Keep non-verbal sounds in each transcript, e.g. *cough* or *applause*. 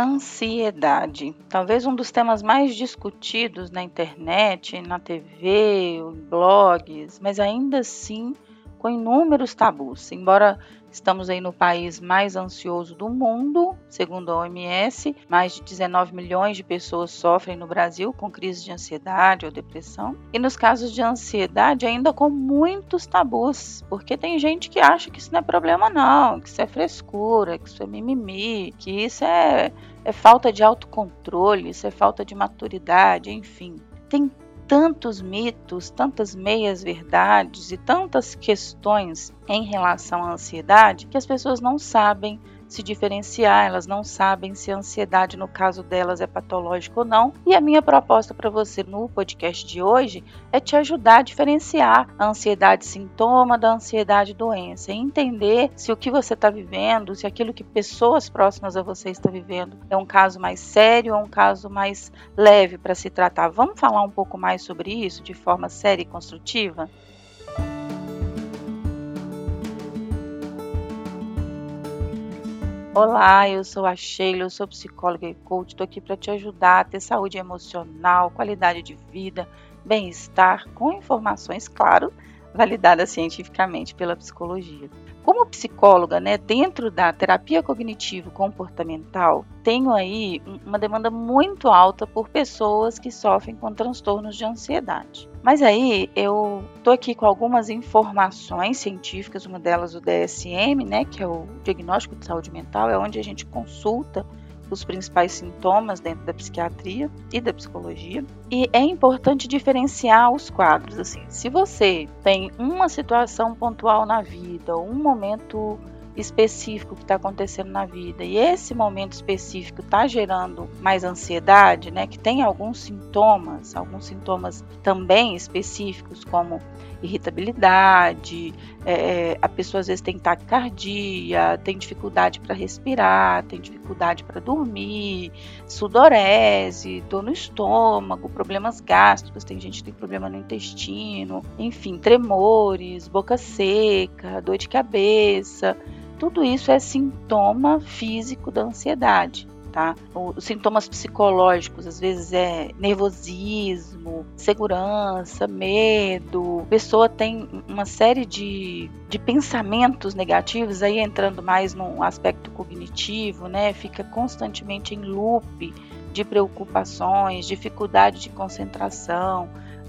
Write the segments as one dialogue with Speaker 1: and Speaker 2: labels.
Speaker 1: Ansiedade. Talvez um dos temas mais discutidos na internet, na TV, blogs, mas ainda assim com inúmeros tabus. Embora estamos aí no país mais ansioso do mundo, segundo a OMS, mais de 19 milhões de pessoas sofrem no Brasil com crise de ansiedade ou depressão. E nos casos de ansiedade, ainda com muitos tabus, porque tem gente que acha que isso não é problema não, que isso é frescura, que isso é mimimi, que isso é, é falta de autocontrole, isso é falta de maturidade, enfim. Tem tantos mitos, tantas meias-verdades e tantas questões em relação à ansiedade que as pessoas não sabem se diferenciar, elas não sabem se a ansiedade, no caso delas, é patológica ou não. E a minha proposta para você no podcast de hoje é te ajudar a diferenciar a ansiedade sintoma da ansiedade doença, entender se o que você está vivendo, se aquilo que pessoas próximas a você estão vivendo é um caso mais sério ou um caso mais leve para se tratar. Vamos falar um pouco mais sobre isso de forma séria e construtiva? Olá, eu sou a Sheila, eu sou psicóloga e coach. Estou aqui para te ajudar a ter saúde emocional, qualidade de vida, bem-estar, com informações, claro, validadas cientificamente pela psicologia. Como psicóloga, né, dentro da terapia cognitivo-comportamental, tenho aí uma demanda muito alta por pessoas que sofrem com transtornos de ansiedade. Mas aí eu tô aqui com algumas informações científicas, uma delas o DSM, né, que é o diagnóstico de saúde mental, é onde a gente consulta os principais sintomas dentro da psiquiatria e da psicologia. E é importante diferenciar os quadros. Assim, se você tem uma situação pontual na vida, um momento específico que está acontecendo na vida. E esse momento específico está gerando mais ansiedade, né, que tem alguns sintomas, alguns sintomas também específicos, como irritabilidade, é, é a pessoa às vezes tem taquicardia, tem dificuldade para respirar, tem dificuldade para dormir, sudorese, dor no estômago, problemas gástricos, tem gente que tem problema no intestino, enfim, tremores, boca seca, dor de cabeça, tudo isso é sintoma físico da ansiedade. Tá? Os sintomas psicológicos, às vezes, é nervosismo, segurança, medo. A pessoa tem uma série de, de pensamentos negativos, aí entrando mais no aspecto cognitivo, né? Fica constantemente em loop de preocupações, dificuldade de concentração,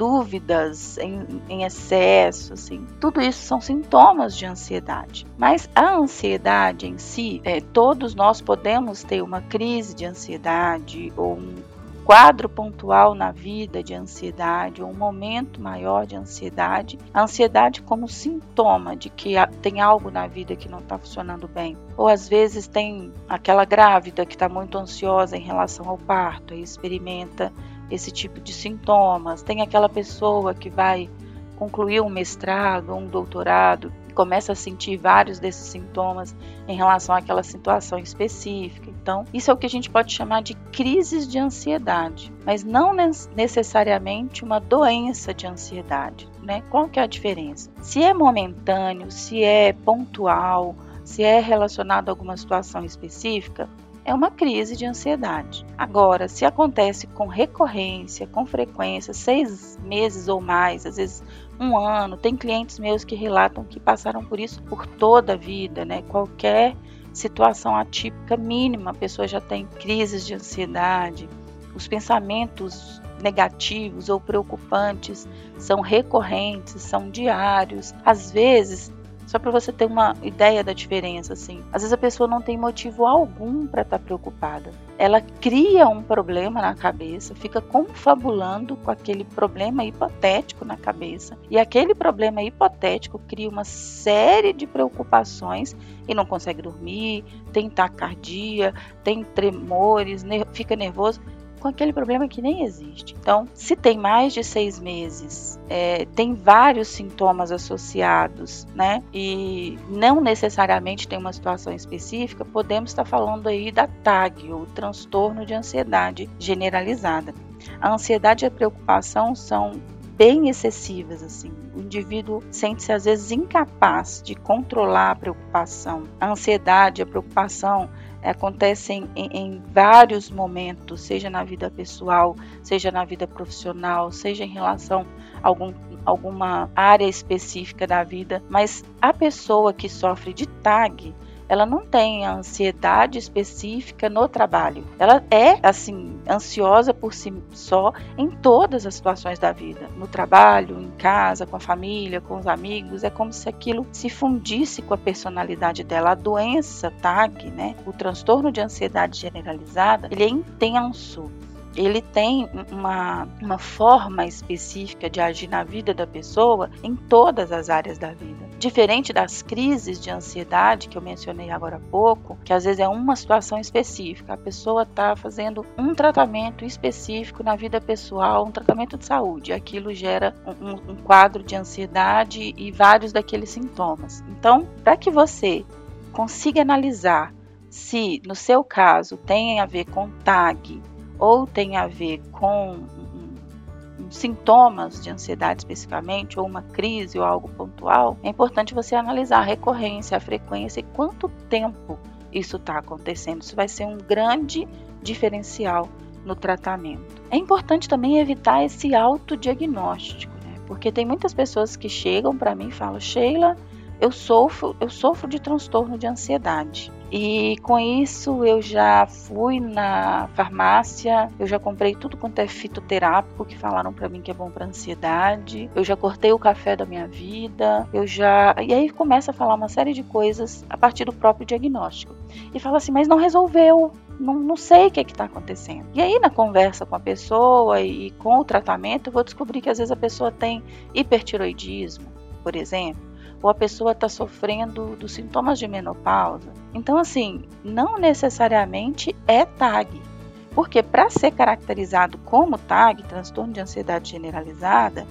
Speaker 1: dúvidas em, em excesso, assim, tudo isso são sintomas de ansiedade. Mas a ansiedade em si, é, todos nós podemos ter uma crise de ansiedade ou um quadro pontual na vida de ansiedade ou um momento maior de ansiedade, a ansiedade como sintoma de que tem algo na vida que não está funcionando bem. Ou às vezes tem aquela grávida que está muito ansiosa em relação ao parto e experimenta esse tipo de sintomas. Tem aquela pessoa que vai concluir um mestrado, um doutorado, e começa a sentir vários desses sintomas em relação àquela situação específica. Então, isso é o que a gente pode chamar de crises de ansiedade, mas não necessariamente uma doença de ansiedade. Né? Qual que é a diferença? Se é momentâneo, se é pontual, se é relacionado a alguma situação específica, é uma crise de ansiedade. Agora, se acontece com recorrência, com frequência, seis meses ou mais, às vezes um ano, tem clientes meus que relatam que passaram por isso por toda a vida, né? Qualquer situação atípica mínima, a pessoa já tem crises de ansiedade, os pensamentos negativos ou preocupantes são recorrentes, são diários. Às vezes, só para você ter uma ideia da diferença, assim. Às vezes a pessoa não tem motivo algum para estar tá preocupada. Ela cria um problema na cabeça, fica confabulando com aquele problema hipotético na cabeça. E aquele problema hipotético cria uma série de preocupações e não consegue dormir, tem taquicardia, tem tremores, fica nervoso com aquele problema que nem existe. Então, se tem mais de seis meses, é, tem vários sintomas associados, né? E não necessariamente tem uma situação específica, podemos estar falando aí da TAG, o transtorno de ansiedade generalizada. A ansiedade e a preocupação são bem excessivas assim. O indivíduo sente-se às vezes incapaz de controlar a preocupação. A ansiedade, a preocupação acontecem em, em, vários momentos, seja na vida pessoal, seja na vida profissional, seja em relação a algum, alguma área específica da vida, mas a pessoa que sofre de TAG, ela não tem ansiedade específica no trabalho. Ela é, assim, ansiosa por si só em todas as situações da vida. No trabalho, em casa, com a família, com os amigos. É como se aquilo se fundisse com a personalidade dela. A doença TAG, né, o transtorno de ansiedade generalizada, ele é intenso ele tem uma, uma forma específica de agir na vida da pessoa em todas as áreas da vida. Diferente das crises de ansiedade que eu mencionei agora há pouco, que às vezes é uma situação específica, a pessoa está fazendo um tratamento específico na vida pessoal, um tratamento de saúde, aquilo gera um, um quadro de ansiedade e vários daqueles sintomas. Então, para que você consiga analisar se no seu caso tem a ver com TAG, ou tem a ver com um, um, sintomas de ansiedade especificamente, ou uma crise ou algo pontual, é importante você analisar a recorrência, a frequência e quanto tempo isso está acontecendo. Isso vai ser um grande diferencial no tratamento. É importante também evitar esse autodiagnóstico, né? porque tem muitas pessoas que chegam para mim e falam: Sheila, eu sofro, eu sofro de transtorno de ansiedade. E com isso eu já fui na farmácia, eu já comprei tudo quanto é fitoterápico que falaram para mim que é bom para ansiedade. Eu já cortei o café da minha vida, eu já e aí começa a falar uma série de coisas a partir do próprio diagnóstico. E fala assim, mas não resolveu, não, não, sei o que é está acontecendo. E aí, na conversa com a pessoa e com o tratamento, eu vou descobrir que às vezes a pessoa tem hipertiroidismo, por exemplo, ou a pessoa está sofrendo dos sintomas de menopausa. Então, assim, não necessariamente é TAG. Porque para ser caracterizado como TAG, transtorno de ansiedade generalizada,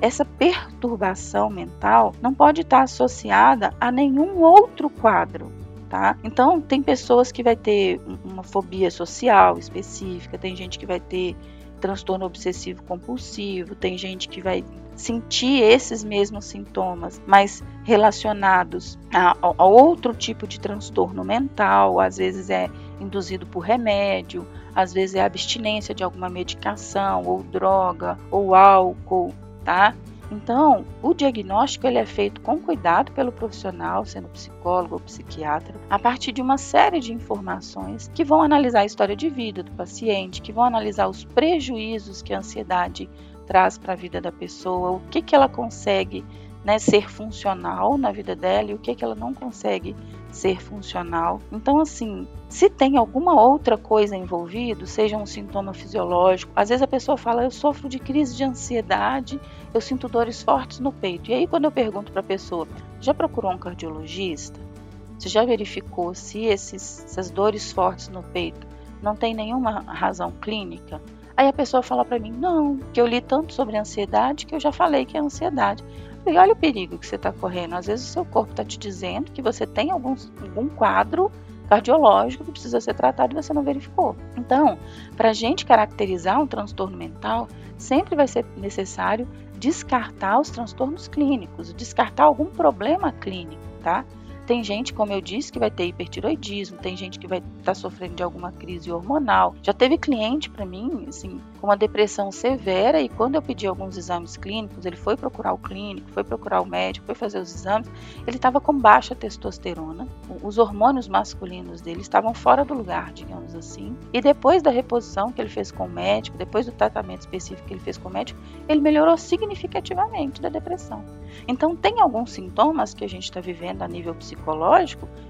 Speaker 1: essa perturbação mental não pode estar associada a nenhum outro quadro. Tá? Então, tem pessoas que vai ter uma fobia social específica, tem gente que vai ter transtorno obsessivo compulsivo, tem gente que vai sentir esses mesmos sintomas, mas relacionados a, a, outro tipo de transtorno mental, às vezes é induzido por remédio, às vezes é abstinência de alguma medicação, ou droga, ou álcool, tá? Então, o diagnóstico ele é feito com cuidado pelo profissional, sendo psicólogo ou psiquiatra, a partir de uma série de informações que vão analisar a história de vida do paciente, que vão analisar os prejuízos que a ansiedade traz para a vida da pessoa, o que, que ela consegue né, ser funcional na vida dela e o que, que ela não consegue ser funcional. Então, assim, se tem alguma outra coisa envolvida, seja um sintoma fisiológico, às vezes a pessoa fala, eu sofro de crise de ansiedade, eu sinto dores fortes no peito. E aí, quando eu pergunto para a pessoa, já procurou um cardiologista? Você já verificou se esses, essas dores fortes no peito não tem nenhuma razão clínica? Aí a pessoa fala para mim, não, que eu li tanto sobre ansiedade que eu já falei que é ansiedade. E olha o perigo que você está correndo. Às vezes o seu corpo está te dizendo que você tem algum, algum quadro cardiológico que precisa ser tratado e você não verificou. Então, para a gente caracterizar um transtorno mental, sempre vai ser necessário descartar os transtornos clínicos, descartar algum problema clínico, tá? Tem gente, como eu disse, que vai ter hipertiroidismo, tem gente que vai estar tá sofrendo de alguma crise hormonal. Já teve cliente para mim, assim, com uma depressão severa e quando eu pedi alguns exames clínicos, ele foi procurar o clínico, foi procurar o médico, foi fazer os exames, ele estava com baixa testosterona, os hormônios masculinos dele estavam fora do lugar, digamos assim. E depois da reposição que ele fez com o médico, depois do tratamento específico que ele fez com o médico, ele melhorou significativamente da depressão. Então, tem alguns sintomas que a gente está vivendo a nível psicológico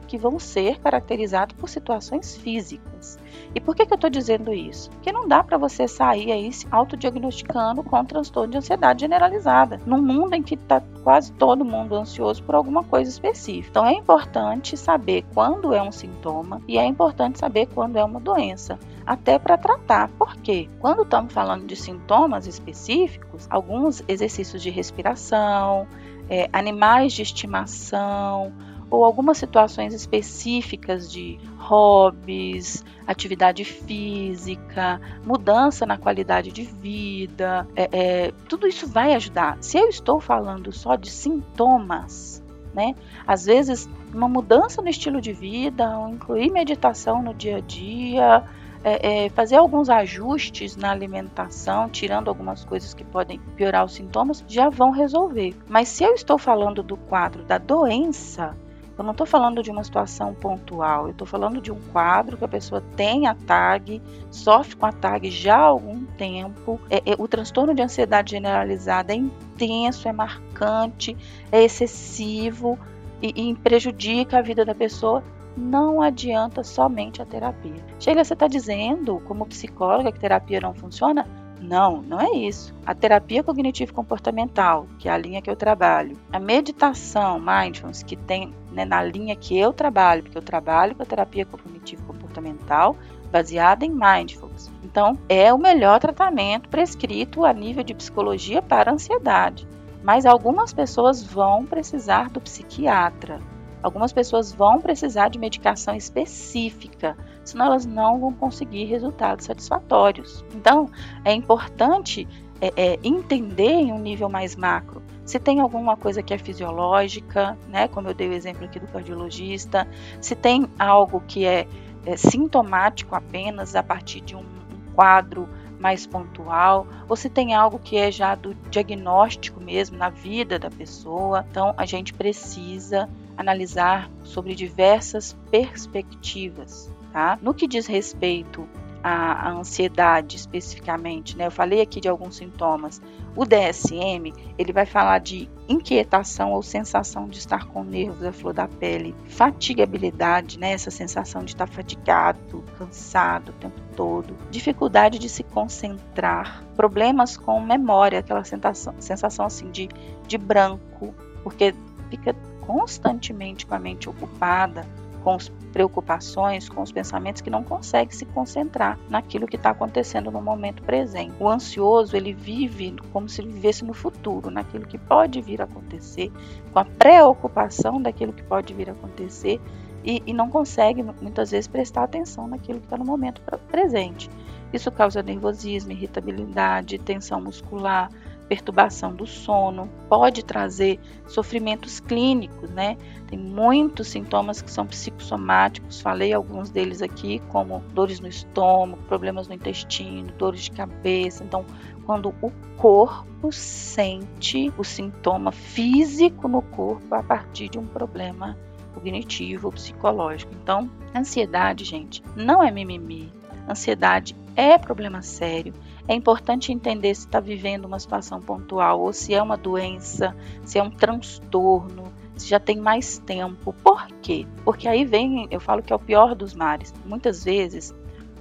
Speaker 1: que vão ser caracterizados por situações físicas. E por que, que eu estou dizendo isso? Porque não dá para você sair aí se autodiagnosticando com transtorno de ansiedade generalizada, num mundo em que está quase todo mundo ansioso por alguma coisa específica. Então, é importante saber quando é um sintoma e é importante saber quando é uma doença até para tratar. Por quê? Quando estamos falando de sintomas específicos, alguns exercícios de respiração, é, animais de estimação ou algumas situações específicas de hobbies, atividade física, mudança na qualidade de vida, é, é, tudo isso vai ajudar. Se eu estou falando só de sintomas, né? Às vezes, uma mudança no estilo de vida, incluir meditação no dia a dia, é, é, fazer alguns ajustes na alimentação, tirando algumas coisas que podem piorar os sintomas, já vão resolver. Mas se eu estou falando do quadro da doença, eu não estou falando de uma situação pontual, eu estou falando de um quadro que a pessoa tem a TAG, sofre com a TAG já há algum tempo. É, é, o transtorno de ansiedade generalizada é intenso, é marcante, é excessivo e, e prejudica a vida da pessoa. Não adianta somente a terapia. Sheila, você está dizendo, como psicóloga, que terapia não funciona? Não, não é isso. A terapia cognitivo-comportamental, que é a linha que eu trabalho, a meditação, mindfulness, que tem né, na linha que eu trabalho, porque eu trabalho com a terapia cognitivo-comportamental baseada em mindfulness. Então, é o melhor tratamento prescrito a nível de psicologia para ansiedade. Mas algumas pessoas vão precisar do psiquiatra. Algumas pessoas vão precisar de medicação específica, senão elas não vão conseguir resultados satisfatórios. Então, é importante é, é, entender em um nível mais macro se tem alguma coisa que é fisiológica, né, como eu dei o exemplo aqui do cardiologista, se tem algo que é, é sintomático apenas a partir de um, um quadro mais pontual, ou se tem algo que é já do diagnóstico mesmo na vida da pessoa. Então, a gente precisa analisar sobre diversas perspectivas. Tá? No que diz respeito à, ansiedade especificamente, né? Eu falei aqui de alguns sintomas. O DSM ele vai falar de inquietação ou sensação de estar com nervos à flor da pele, fatigabilidade, né? Essa sensação de estar fatigado, cansado o tempo todo, dificuldade de se concentrar, problemas com memória, aquela sensação, sensação assim de, de branco, porque fica constantemente com a mente ocupada, com as preocupações, com os pensamentos que não consegue se concentrar naquilo que está acontecendo no momento presente. O ansioso ele vive como se vivesse no futuro, naquilo que pode vir a acontecer, com a preocupação daquilo que pode vir a acontecer e, e não consegue muitas vezes prestar atenção naquilo que está no momento presente. Isso causa nervosismo, irritabilidade, tensão muscular, perturbação do sono, pode trazer sofrimentos clínicos, né? Tem muitos sintomas que são psicossomáticos, falei alguns deles aqui, como dores no estômago, problemas no intestino, dores de cabeça. Então, quando o corpo sente o sintoma físico no corpo a partir de um problema cognitivo, psicológico. Então, ansiedade, gente, não é mimimi. Ansiedade é problema sério é importante entender se está vivendo uma situação pontual ou se é uma doença, se é um transtorno, se já tem mais tempo. Por quê? Porque aí vem, eu falo que é o pior dos mares. Muitas vezes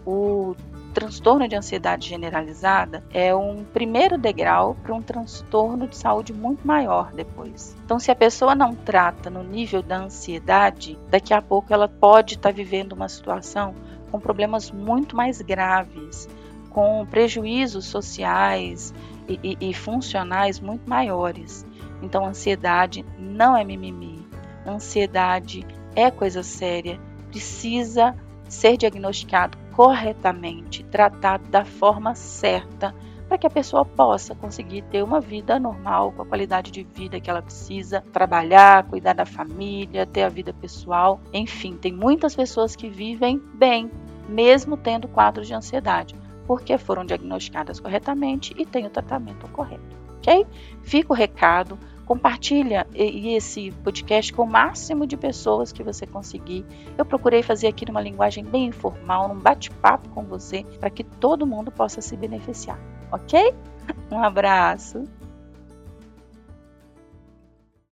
Speaker 1: o transtorno de ansiedade generalizada é um primeiro degrau para um transtorno de saúde muito maior depois. Então, se a pessoa não trata no nível da ansiedade, daqui a pouco ela pode estar tá vivendo uma situação com problemas muito mais graves, com prejuízos sociais e, e, e funcionais muito maiores. Então, ansiedade não é mimimi. Ansiedade é coisa séria, precisa ser diagnosticado corretamente, tratado da forma certa, para que a pessoa possa conseguir ter uma vida normal, com a qualidade de vida que ela precisa, trabalhar, cuidar da família, ter a vida pessoal. Enfim, tem muitas pessoas que vivem bem, mesmo tendo quadros de ansiedade porque foram diagnosticadas corretamente e têm o tratamento correto. Ok? Fica o recado. Compartilha esse podcast com o máximo de pessoas que você conseguir. Eu procurei fazer aqui numa linguagem bem informal, num bate-papo com você, para que todo mundo possa se beneficiar. Ok? *laughs* Um abraço.